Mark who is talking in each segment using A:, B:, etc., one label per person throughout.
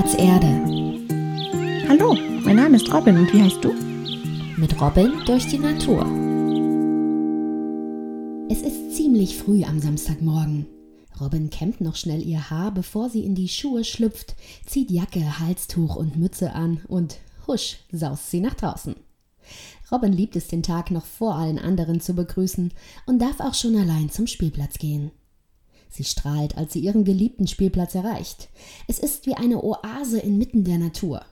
A: Spielplatz Erde.
B: Hallo, mein Name ist Robin und wie heißt du?
A: Mit Robin durch die Natur. Es ist ziemlich früh am Samstagmorgen. Robin kämmt noch schnell ihr Haar, bevor sie in die Schuhe schlüpft, zieht Jacke, Halstuch und Mütze an und husch saust sie nach draußen. Robin liebt es, den Tag noch vor allen anderen zu begrüßen und darf auch schon allein zum Spielplatz gehen. Sie strahlt, als sie ihren geliebten Spielplatz erreicht. Es ist wie eine Oase inmitten der Natur.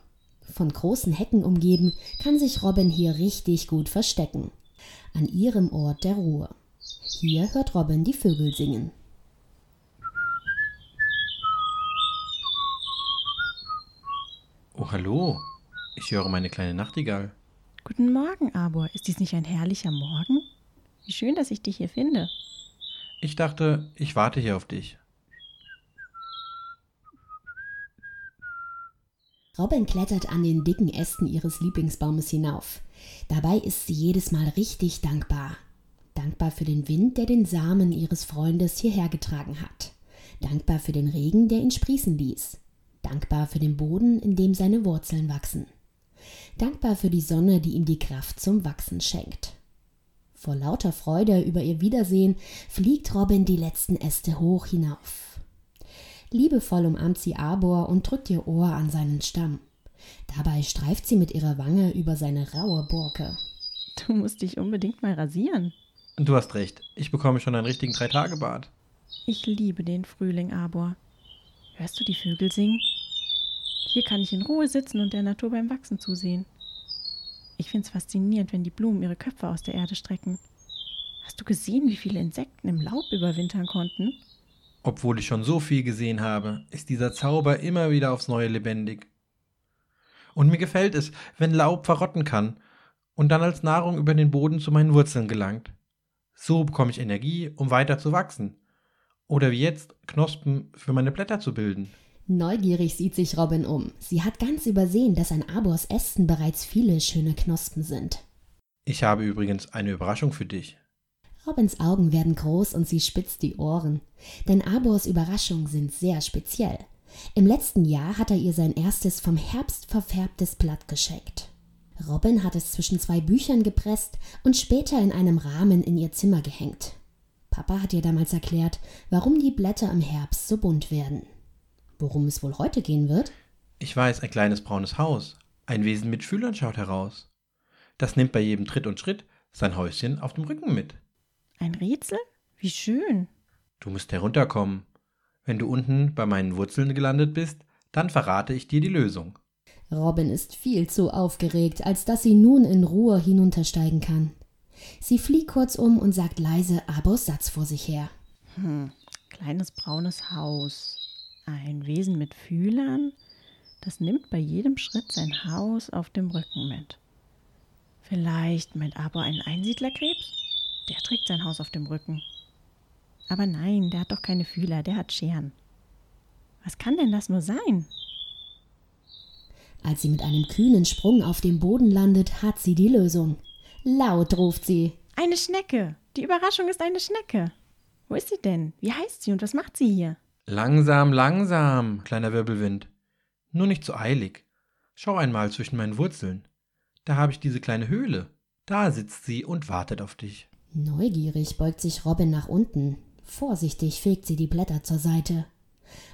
A: Von großen Hecken umgeben, kann sich Robin hier richtig gut verstecken. An ihrem Ort der Ruhe. Hier hört Robin die Vögel singen.
C: Oh, hallo. Ich höre meine kleine Nachtigall.
B: Guten Morgen, Arbor. Ist dies nicht ein herrlicher Morgen? Wie schön, dass ich dich hier finde.
C: Ich dachte, ich warte hier auf dich.
A: Robin klettert an den dicken Ästen ihres Lieblingsbaumes hinauf. Dabei ist sie jedes Mal richtig dankbar. Dankbar für den Wind, der den Samen ihres Freundes hierher getragen hat. Dankbar für den Regen, der ihn sprießen ließ. Dankbar für den Boden, in dem seine Wurzeln wachsen. Dankbar für die Sonne, die ihm die Kraft zum Wachsen schenkt. Vor lauter Freude über ihr Wiedersehen fliegt Robin die letzten Äste hoch hinauf. Liebevoll umarmt sie Arbor und drückt ihr Ohr an seinen Stamm. Dabei streift sie mit ihrer Wange über seine raue Borke.
B: Du musst dich unbedingt mal rasieren.
C: Du hast recht. Ich bekomme schon einen richtigen Drei-Tage-Bad.
B: Ich liebe den Frühling, Arbor. Hörst du die Vögel singen? Hier kann ich in Ruhe sitzen und der Natur beim Wachsen zusehen. Ich finde es faszinierend, wenn die Blumen ihre Köpfe aus der Erde strecken. Hast du gesehen, wie viele Insekten im Laub überwintern konnten?
C: Obwohl ich schon so viel gesehen habe, ist dieser Zauber immer wieder aufs Neue lebendig. Und mir gefällt es, wenn Laub verrotten kann und dann als Nahrung über den Boden zu meinen Wurzeln gelangt. So bekomme ich Energie, um weiter zu wachsen. Oder wie jetzt Knospen für meine Blätter zu bilden.
A: Neugierig sieht sich Robin um. Sie hat ganz übersehen, dass an Abors Ästen bereits viele schöne Knospen sind.
C: Ich habe übrigens eine Überraschung für dich.
A: Robins Augen werden groß und sie spitzt die Ohren. Denn Abors Überraschungen sind sehr speziell. Im letzten Jahr hat er ihr sein erstes vom Herbst verfärbtes Blatt geschenkt. Robin hat es zwischen zwei Büchern gepresst und später in einem Rahmen in ihr Zimmer gehängt. Papa hat ihr damals erklärt, warum die Blätter im Herbst so bunt werden. Worum es wohl heute gehen wird?
C: Ich weiß, ein kleines braunes Haus. Ein Wesen mit Fühlern schaut heraus. Das nimmt bei jedem Tritt und Schritt sein Häuschen auf dem Rücken mit.
B: Ein Rätsel? Wie schön.
C: Du musst herunterkommen. Wenn du unten bei meinen Wurzeln gelandet bist, dann verrate ich dir die Lösung.
A: Robin ist viel zu aufgeregt, als dass sie nun in Ruhe hinuntersteigen kann. Sie fliegt kurz um und sagt leise Abos Satz vor sich her.
B: Hm, kleines braunes Haus. Ein Wesen mit Fühlern, das nimmt bei jedem Schritt sein Haus auf dem Rücken mit. Vielleicht meint aber ein Einsiedlerkrebs? Der trägt sein Haus auf dem Rücken. Aber nein, der hat doch keine Fühler, der hat Scheren. Was kann denn das nur sein?
A: Als sie mit einem kühnen Sprung auf dem Boden landet, hat sie die Lösung. Laut ruft sie.
B: Eine Schnecke. Die Überraschung ist eine Schnecke. Wo ist sie denn? Wie heißt sie und was macht sie hier?
C: Langsam, langsam, kleiner Wirbelwind. Nur nicht so eilig. Schau einmal zwischen meinen Wurzeln. Da habe ich diese kleine Höhle. Da sitzt sie und wartet auf dich.
A: Neugierig beugt sich Robin nach unten. Vorsichtig fegt sie die Blätter zur Seite.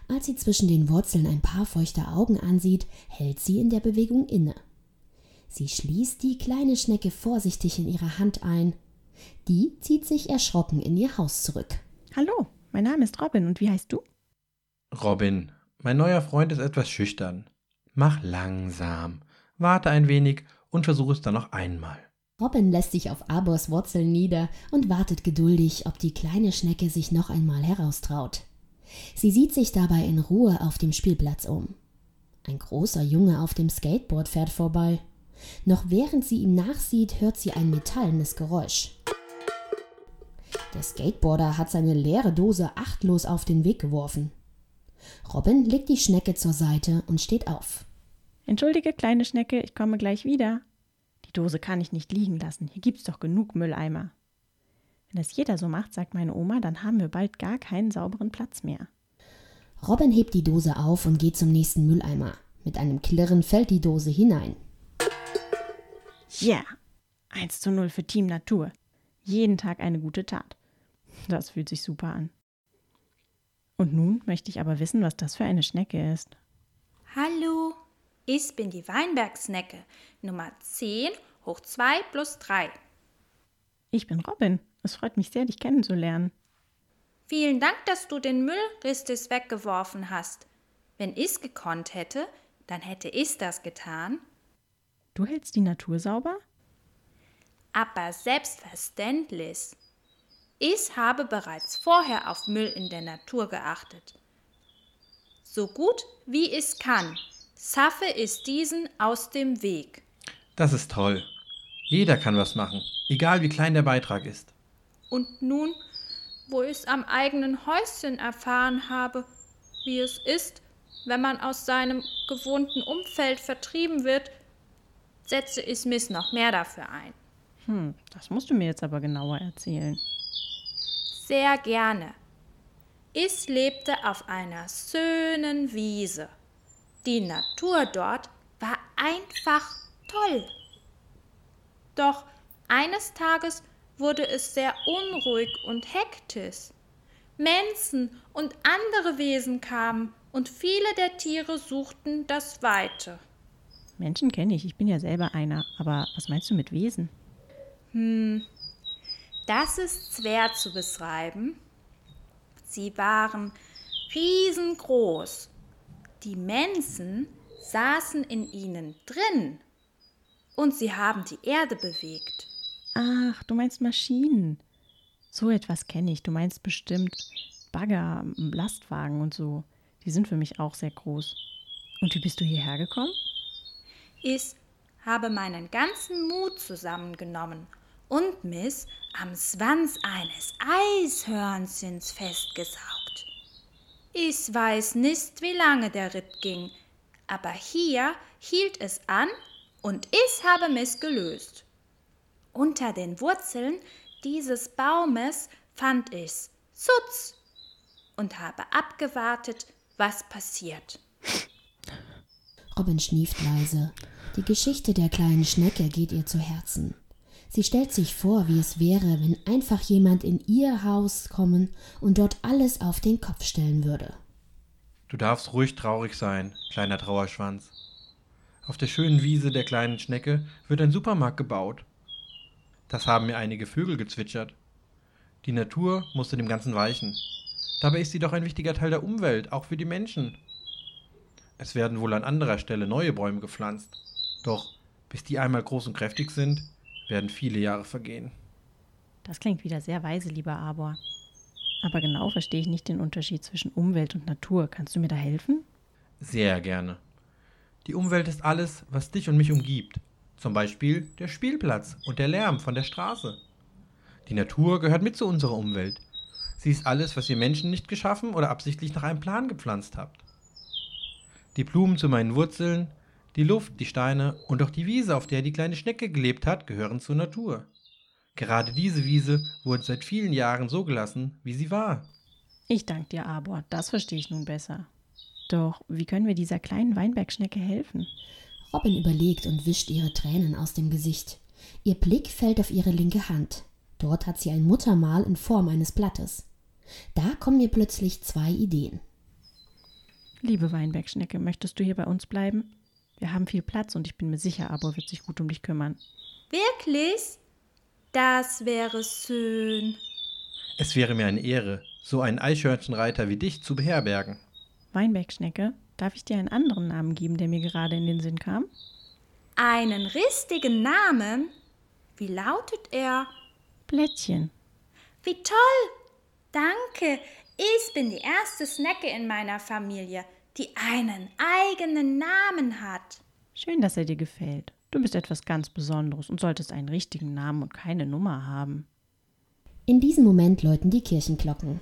A: Als sie zwischen den Wurzeln ein paar feuchte Augen ansieht, hält sie in der Bewegung inne. Sie schließt die kleine Schnecke vorsichtig in ihre Hand ein. Die zieht sich erschrocken in ihr Haus zurück.
B: Hallo, mein Name ist Robin und wie heißt du?
C: Robin, mein neuer Freund ist etwas schüchtern. Mach langsam, warte ein wenig und versuch es dann noch einmal.
A: Robin lässt sich auf Abors Wurzeln nieder und wartet geduldig, ob die kleine Schnecke sich noch einmal heraustraut. Sie sieht sich dabei in Ruhe auf dem Spielplatz um. Ein großer Junge auf dem Skateboard fährt vorbei. Noch während sie ihm nachsieht, hört sie ein metallenes Geräusch. Der Skateboarder hat seine leere Dose achtlos auf den Weg geworfen. Robin legt die Schnecke zur Seite und steht auf.
B: Entschuldige, kleine Schnecke, ich komme gleich wieder. Die Dose kann ich nicht liegen lassen. Hier gibt's doch genug Mülleimer. Wenn das jeder so macht, sagt meine Oma, dann haben wir bald gar keinen sauberen Platz mehr.
A: Robin hebt die Dose auf und geht zum nächsten Mülleimer. Mit einem Klirren fällt die Dose hinein.
B: Ja, yeah. 1 zu 0 für Team Natur. Jeden Tag eine gute Tat. Das fühlt sich super an. Und nun möchte ich aber wissen, was das für eine Schnecke ist.
D: Hallo, ich bin die Weinbergsnecke, Nummer 10 hoch 2 plus 3.
B: Ich bin Robin. Es freut mich sehr, dich kennenzulernen.
D: Vielen Dank, dass du den Müll richtig weggeworfen hast. Wenn ich gekonnt hätte, dann hätte ich das getan.
B: Du hältst die Natur sauber?
D: Aber selbstverständlich. Ich habe bereits vorher auf Müll in der Natur geachtet. So gut wie ich kann, schaffe ich diesen aus dem Weg.
C: Das ist toll. Jeder kann was machen, egal wie klein der Beitrag ist.
D: Und nun, wo ich am eigenen Häuschen erfahren habe, wie es ist, wenn man aus seinem gewohnten Umfeld vertrieben wird, setze ich mich noch mehr dafür ein.
B: Hm, das musst du mir jetzt aber genauer erzählen.
D: Sehr gerne. Ich lebte auf einer schönen Wiese. Die Natur dort war einfach toll. Doch eines Tages wurde es sehr unruhig und hektisch. Menschen und andere Wesen kamen und viele der Tiere suchten das Weite.
B: Menschen kenne ich, ich bin ja selber einer, aber was meinst du mit Wesen?
D: Hm, das ist schwer zu beschreiben. Sie waren riesengroß. Die Menschen saßen in ihnen drin und sie haben die Erde bewegt.
B: Ach, du meinst Maschinen. So etwas kenne ich. Du meinst bestimmt Bagger, Lastwagen und so. Die sind für mich auch sehr groß. Und wie bist du hierher gekommen?
D: Ich habe meinen ganzen Mut zusammengenommen und mich am Schwanz eines Eishörnchens festgesaugt. Ich weiß nicht, wie lange der Ritt ging, aber hier hielt es an und ich habe mich gelöst. Unter den Wurzeln dieses Baumes fand ich Schutz und habe abgewartet, was passiert.
A: Robin schnieft leise. Die Geschichte der kleinen Schnecke geht ihr zu Herzen. Sie stellt sich vor, wie es wäre, wenn einfach jemand in ihr Haus kommen und dort alles auf den Kopf stellen würde.
C: Du darfst ruhig traurig sein, kleiner Trauerschwanz. Auf der schönen Wiese der kleinen Schnecke wird ein Supermarkt gebaut. Das haben mir einige Vögel gezwitschert. Die Natur musste dem Ganzen weichen. Dabei ist sie doch ein wichtiger Teil der Umwelt, auch für die Menschen. Es werden wohl an anderer Stelle neue Bäume gepflanzt. Doch bis die einmal groß und kräftig sind, werden viele Jahre vergehen.
B: Das klingt wieder sehr weise, lieber Arbor. Aber genau verstehe ich nicht den Unterschied zwischen Umwelt und Natur. Kannst du mir da helfen?
C: Sehr gerne. Die Umwelt ist alles, was dich und mich umgibt. Zum Beispiel der Spielplatz und der Lärm von der Straße. Die Natur gehört mit zu unserer Umwelt. Sie ist alles, was ihr Menschen nicht geschaffen oder absichtlich nach einem Plan gepflanzt habt. Die Blumen zu meinen Wurzeln, die Luft, die Steine und auch die Wiese, auf der die kleine Schnecke gelebt hat, gehören zur Natur. Gerade diese Wiese wurde seit vielen Jahren so gelassen, wie sie war.
B: Ich danke dir, Arbor, das verstehe ich nun besser. Doch wie können wir dieser kleinen Weinbergschnecke helfen?
A: Robin überlegt und wischt ihre Tränen aus dem Gesicht. Ihr Blick fällt auf ihre linke Hand. Dort hat sie ein Muttermal in Form eines Blattes. Da kommen mir plötzlich zwei Ideen.
B: Liebe Weinbergschnecke, möchtest du hier bei uns bleiben? Wir haben viel Platz und ich bin mir sicher, Abo wird sich gut um dich kümmern.
D: Wirklich? Das wäre schön.
C: Es wäre mir eine Ehre, so einen Eichhörnchenreiter wie dich zu beherbergen.
B: Weinbergschnecke, darf ich dir einen anderen Namen geben, der mir gerade in den Sinn kam?
D: Einen richtigen Namen? Wie lautet er?
B: Blättchen.
D: Wie toll! Danke. Ich bin die erste Snecke in meiner Familie die einen eigenen Namen hat.
B: Schön, dass er dir gefällt. Du bist etwas ganz Besonderes und solltest einen richtigen Namen und keine Nummer haben.
A: In diesem Moment läuten die Kirchenglocken.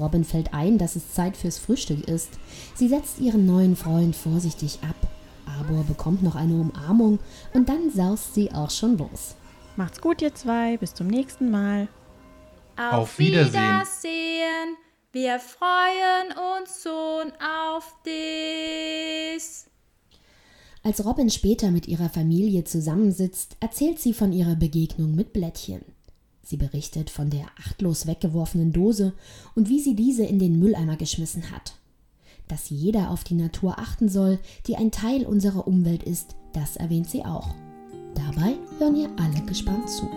A: Robin fällt ein, dass es Zeit fürs Frühstück ist. Sie setzt ihren neuen Freund vorsichtig ab. Arbor bekommt noch eine Umarmung und dann saust sie auch schon los.
B: Macht's gut, ihr zwei. Bis zum nächsten Mal.
D: Auf, Auf Wiedersehen. Wiedersehen. Wir freuen uns schon auf dich.
A: Als Robin später mit ihrer Familie zusammensitzt, erzählt sie von ihrer Begegnung mit Blättchen. Sie berichtet von der achtlos weggeworfenen Dose und wie sie diese in den Mülleimer geschmissen hat. Dass jeder auf die Natur achten soll, die ein Teil unserer Umwelt ist, das erwähnt sie auch. Dabei hören ihr alle gespannt zu.